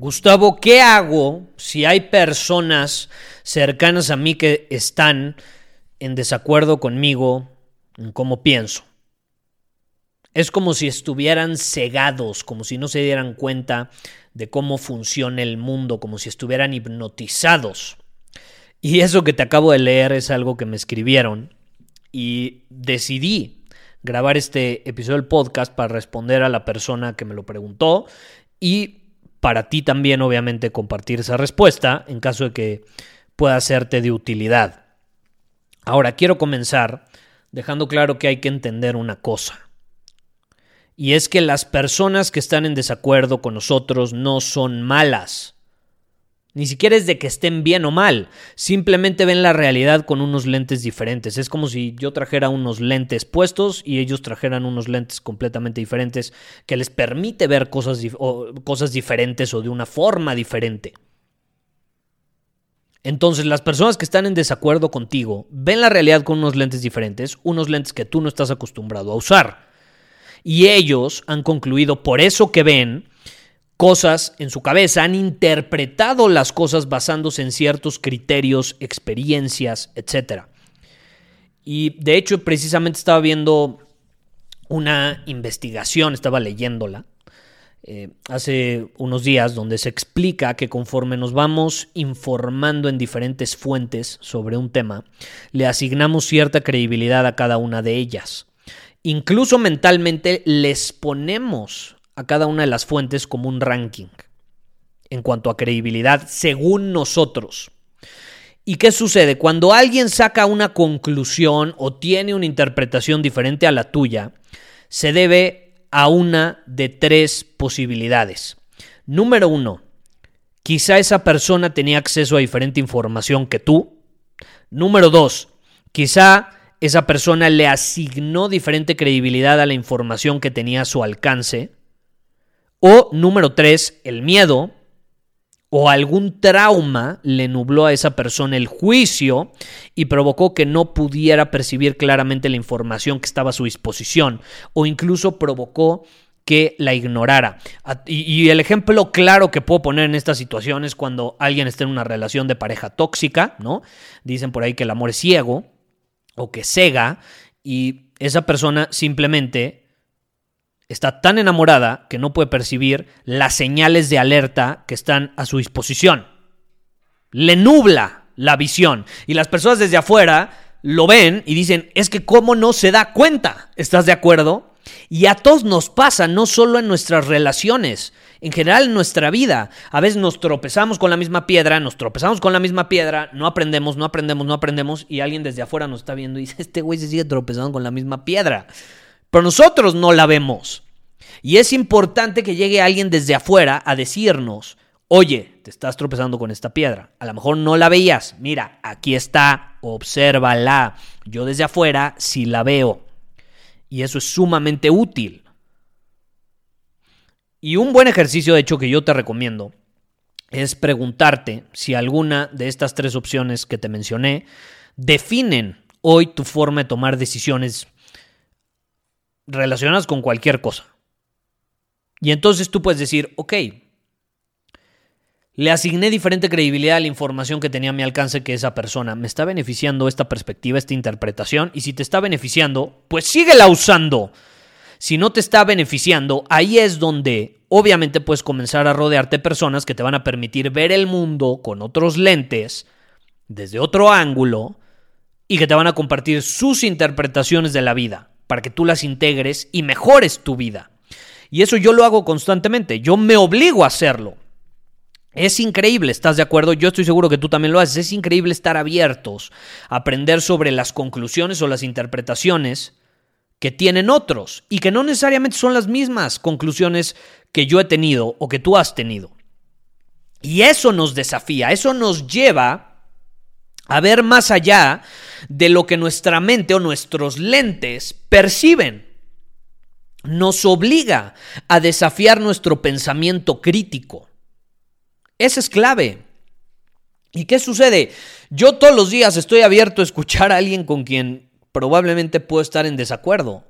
Gustavo, ¿qué hago si hay personas cercanas a mí que están en desacuerdo conmigo en cómo pienso? Es como si estuvieran cegados, como si no se dieran cuenta de cómo funciona el mundo, como si estuvieran hipnotizados. Y eso que te acabo de leer es algo que me escribieron y decidí grabar este episodio del podcast para responder a la persona que me lo preguntó y para ti también, obviamente, compartir esa respuesta en caso de que pueda serte de utilidad. Ahora, quiero comenzar dejando claro que hay que entender una cosa. Y es que las personas que están en desacuerdo con nosotros no son malas. Ni siquiera es de que estén bien o mal, simplemente ven la realidad con unos lentes diferentes. Es como si yo trajera unos lentes puestos y ellos trajeran unos lentes completamente diferentes que les permite ver cosas, cosas diferentes o de una forma diferente. Entonces las personas que están en desacuerdo contigo ven la realidad con unos lentes diferentes, unos lentes que tú no estás acostumbrado a usar. Y ellos han concluido por eso que ven cosas en su cabeza, han interpretado las cosas basándose en ciertos criterios, experiencias, etc. Y de hecho, precisamente estaba viendo una investigación, estaba leyéndola eh, hace unos días, donde se explica que conforme nos vamos informando en diferentes fuentes sobre un tema, le asignamos cierta credibilidad a cada una de ellas. Incluso mentalmente les ponemos a cada una de las fuentes como un ranking en cuanto a credibilidad según nosotros. ¿Y qué sucede? Cuando alguien saca una conclusión o tiene una interpretación diferente a la tuya, se debe a una de tres posibilidades. Número uno, quizá esa persona tenía acceso a diferente información que tú. Número dos, quizá esa persona le asignó diferente credibilidad a la información que tenía a su alcance. O número tres, el miedo o algún trauma le nubló a esa persona el juicio y provocó que no pudiera percibir claramente la información que estaba a su disposición o incluso provocó que la ignorara. Y, el ejemplo claro que puedo poner en esta situación es cuando alguien está en una relación de pareja tóxica, ¿no? Dicen por ahí que el amor es ciego o que cega y esa persona simplemente está tan enamorada que no puede percibir las señales de alerta que están a su disposición. Le nubla la visión. Y las personas desde afuera lo ven y dicen, es que cómo no se da cuenta. ¿Estás de acuerdo? Y a todos nos pasa, no solo en nuestras relaciones, en general en nuestra vida. A veces nos tropezamos con la misma piedra, nos tropezamos con la misma piedra, no aprendemos, no aprendemos, no aprendemos, y alguien desde afuera nos está viendo y dice, este güey se sigue tropezando con la misma piedra. Pero nosotros no la vemos. Y es importante que llegue alguien desde afuera a decirnos, oye, te estás tropezando con esta piedra. A lo mejor no la veías. Mira, aquí está, obsérvala. Yo desde afuera sí la veo. Y eso es sumamente útil. Y un buen ejercicio, de hecho, que yo te recomiendo, es preguntarte si alguna de estas tres opciones que te mencioné definen hoy tu forma de tomar decisiones relacionadas con cualquier cosa. Y entonces tú puedes decir, ok, le asigné diferente credibilidad a la información que tenía a mi alcance que esa persona. ¿Me está beneficiando esta perspectiva, esta interpretación? Y si te está beneficiando, pues síguela usando. Si no te está beneficiando, ahí es donde obviamente puedes comenzar a rodearte de personas que te van a permitir ver el mundo con otros lentes, desde otro ángulo, y que te van a compartir sus interpretaciones de la vida, para que tú las integres y mejores tu vida. Y eso yo lo hago constantemente, yo me obligo a hacerlo. Es increíble, ¿estás de acuerdo? Yo estoy seguro que tú también lo haces. Es increíble estar abiertos aprender sobre las conclusiones o las interpretaciones que tienen otros y que no necesariamente son las mismas conclusiones que yo he tenido o que tú has tenido. Y eso nos desafía, eso nos lleva a ver más allá de lo que nuestra mente o nuestros lentes perciben. Nos obliga a desafiar nuestro pensamiento crítico. Esa es clave. ¿Y qué sucede? Yo todos los días estoy abierto a escuchar a alguien con quien probablemente puedo estar en desacuerdo.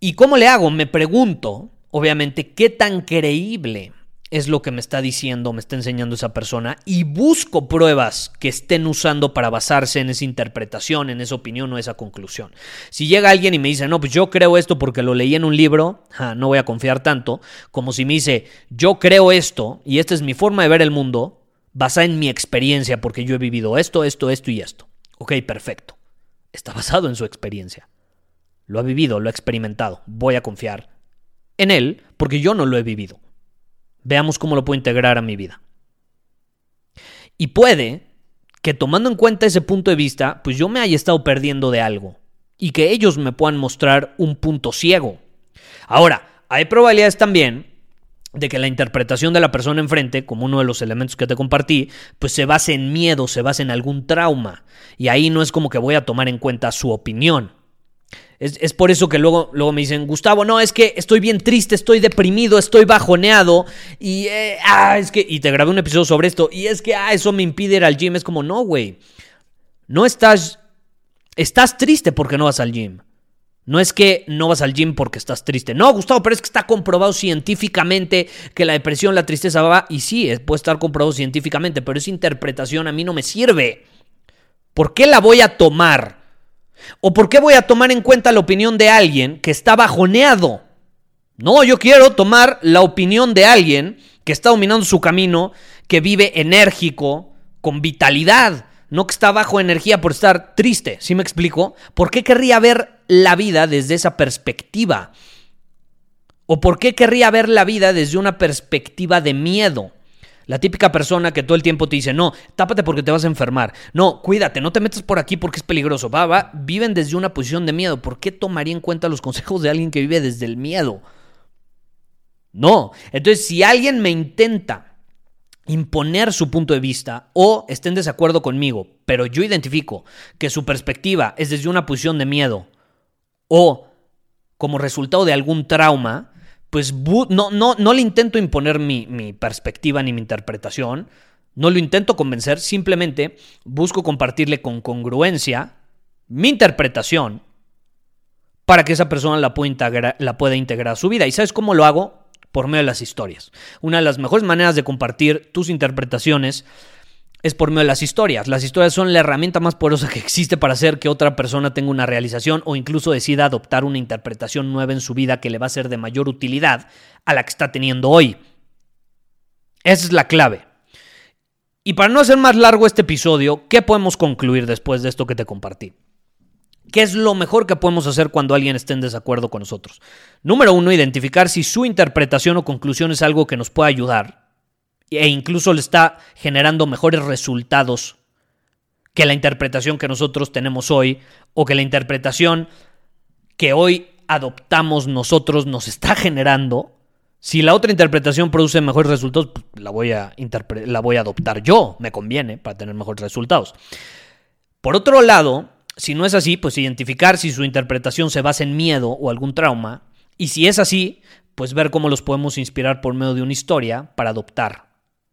¿Y cómo le hago? Me pregunto, obviamente, qué tan creíble es lo que me está diciendo, me está enseñando esa persona y busco pruebas que estén usando para basarse en esa interpretación, en esa opinión o esa conclusión. Si llega alguien y me dice, no, pues yo creo esto porque lo leí en un libro, no voy a confiar tanto, como si me dice, yo creo esto y esta es mi forma de ver el mundo, basada en mi experiencia porque yo he vivido esto, esto, esto y esto. Ok, perfecto. Está basado en su experiencia. Lo ha vivido, lo ha experimentado. Voy a confiar en él porque yo no lo he vivido. Veamos cómo lo puedo integrar a mi vida. Y puede que tomando en cuenta ese punto de vista, pues yo me haya estado perdiendo de algo y que ellos me puedan mostrar un punto ciego. Ahora, hay probabilidades también de que la interpretación de la persona enfrente, como uno de los elementos que te compartí, pues se base en miedo, se base en algún trauma. Y ahí no es como que voy a tomar en cuenta su opinión. Es, por eso que luego, luego me dicen, Gustavo, no, es que estoy bien triste, estoy deprimido, estoy bajoneado. Y, eh, ah, es que, y te grabé un episodio sobre esto. Y es que, ah, eso me impide ir al gym. Es como, no, güey. No estás, estás triste porque no vas al gym. No es que no vas al gym porque estás triste. No, Gustavo, pero es que está comprobado científicamente que la depresión, la tristeza va. Y sí, puede estar comprobado científicamente, pero esa interpretación a mí no me sirve. ¿Por qué la voy a tomar? ¿O por qué voy a tomar en cuenta la opinión de alguien que está bajoneado? No, yo quiero tomar la opinión de alguien que está dominando su camino, que vive enérgico, con vitalidad, no que está bajo energía por estar triste. ¿Sí me explico? ¿Por qué querría ver la vida desde esa perspectiva? ¿O por qué querría ver la vida desde una perspectiva de miedo? La típica persona que todo el tiempo te dice, no, tápate porque te vas a enfermar. No, cuídate, no te metas por aquí porque es peligroso. Va, va, viven desde una posición de miedo. ¿Por qué tomaría en cuenta los consejos de alguien que vive desde el miedo? No. Entonces, si alguien me intenta imponer su punto de vista o esté en desacuerdo conmigo, pero yo identifico que su perspectiva es desde una posición de miedo o como resultado de algún trauma, pues no, no, no le intento imponer mi, mi perspectiva ni mi interpretación, no lo intento convencer, simplemente busco compartirle con congruencia mi interpretación para que esa persona la pueda, la pueda integrar a su vida. ¿Y sabes cómo lo hago? Por medio de las historias. Una de las mejores maneras de compartir tus interpretaciones es por medio de las historias. Las historias son la herramienta más poderosa que existe para hacer que otra persona tenga una realización o incluso decida adoptar una interpretación nueva en su vida que le va a ser de mayor utilidad a la que está teniendo hoy. Esa es la clave. Y para no hacer más largo este episodio, ¿qué podemos concluir después de esto que te compartí? ¿Qué es lo mejor que podemos hacer cuando alguien esté en desacuerdo con nosotros? Número uno, identificar si su interpretación o conclusión es algo que nos puede ayudar e incluso le está generando mejores resultados que la interpretación que nosotros tenemos hoy o que la interpretación que hoy adoptamos nosotros nos está generando. Si la otra interpretación produce mejores resultados, pues, la voy a, la voy a adoptar yo, me conviene para tener mejores resultados. Por otro lado, si no es así, pues identificar si su interpretación se basa en miedo o algún trauma, y si es así, pues ver cómo los podemos inspirar por medio de una historia para adoptar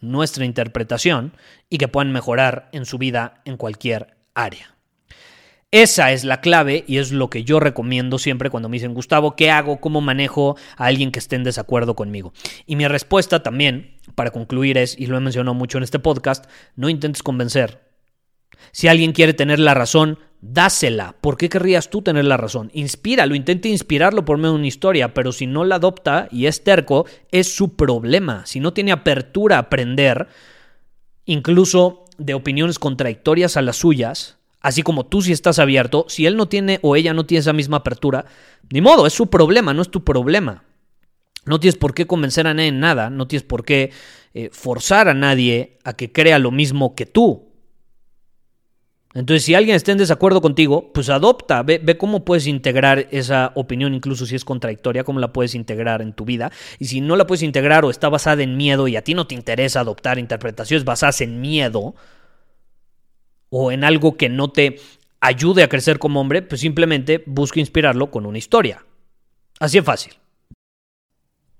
nuestra interpretación y que puedan mejorar en su vida en cualquier área. Esa es la clave y es lo que yo recomiendo siempre cuando me dicen, Gustavo, ¿qué hago? ¿Cómo manejo a alguien que esté en desacuerdo conmigo? Y mi respuesta también, para concluir, es, y lo he mencionado mucho en este podcast, no intentes convencer. Si alguien quiere tener la razón, dásela. ¿Por qué querrías tú tener la razón? Inspíralo, intenta inspirarlo por medio de una historia, pero si no la adopta y es terco, es su problema. Si no tiene apertura a aprender, incluso de opiniones contradictorias a las suyas, así como tú si estás abierto, si él no tiene o ella no tiene esa misma apertura, ni modo, es su problema, no es tu problema. No tienes por qué convencer a nadie en nada, no tienes por qué eh, forzar a nadie a que crea lo mismo que tú. Entonces, si alguien está en desacuerdo contigo, pues adopta, ve, ve, cómo puedes integrar esa opinión, incluso si es contradictoria, cómo la puedes integrar en tu vida. Y si no la puedes integrar o está basada en miedo y a ti no te interesa adoptar interpretaciones basadas en miedo o en algo que no te ayude a crecer como hombre, pues simplemente busca inspirarlo con una historia. Así es fácil.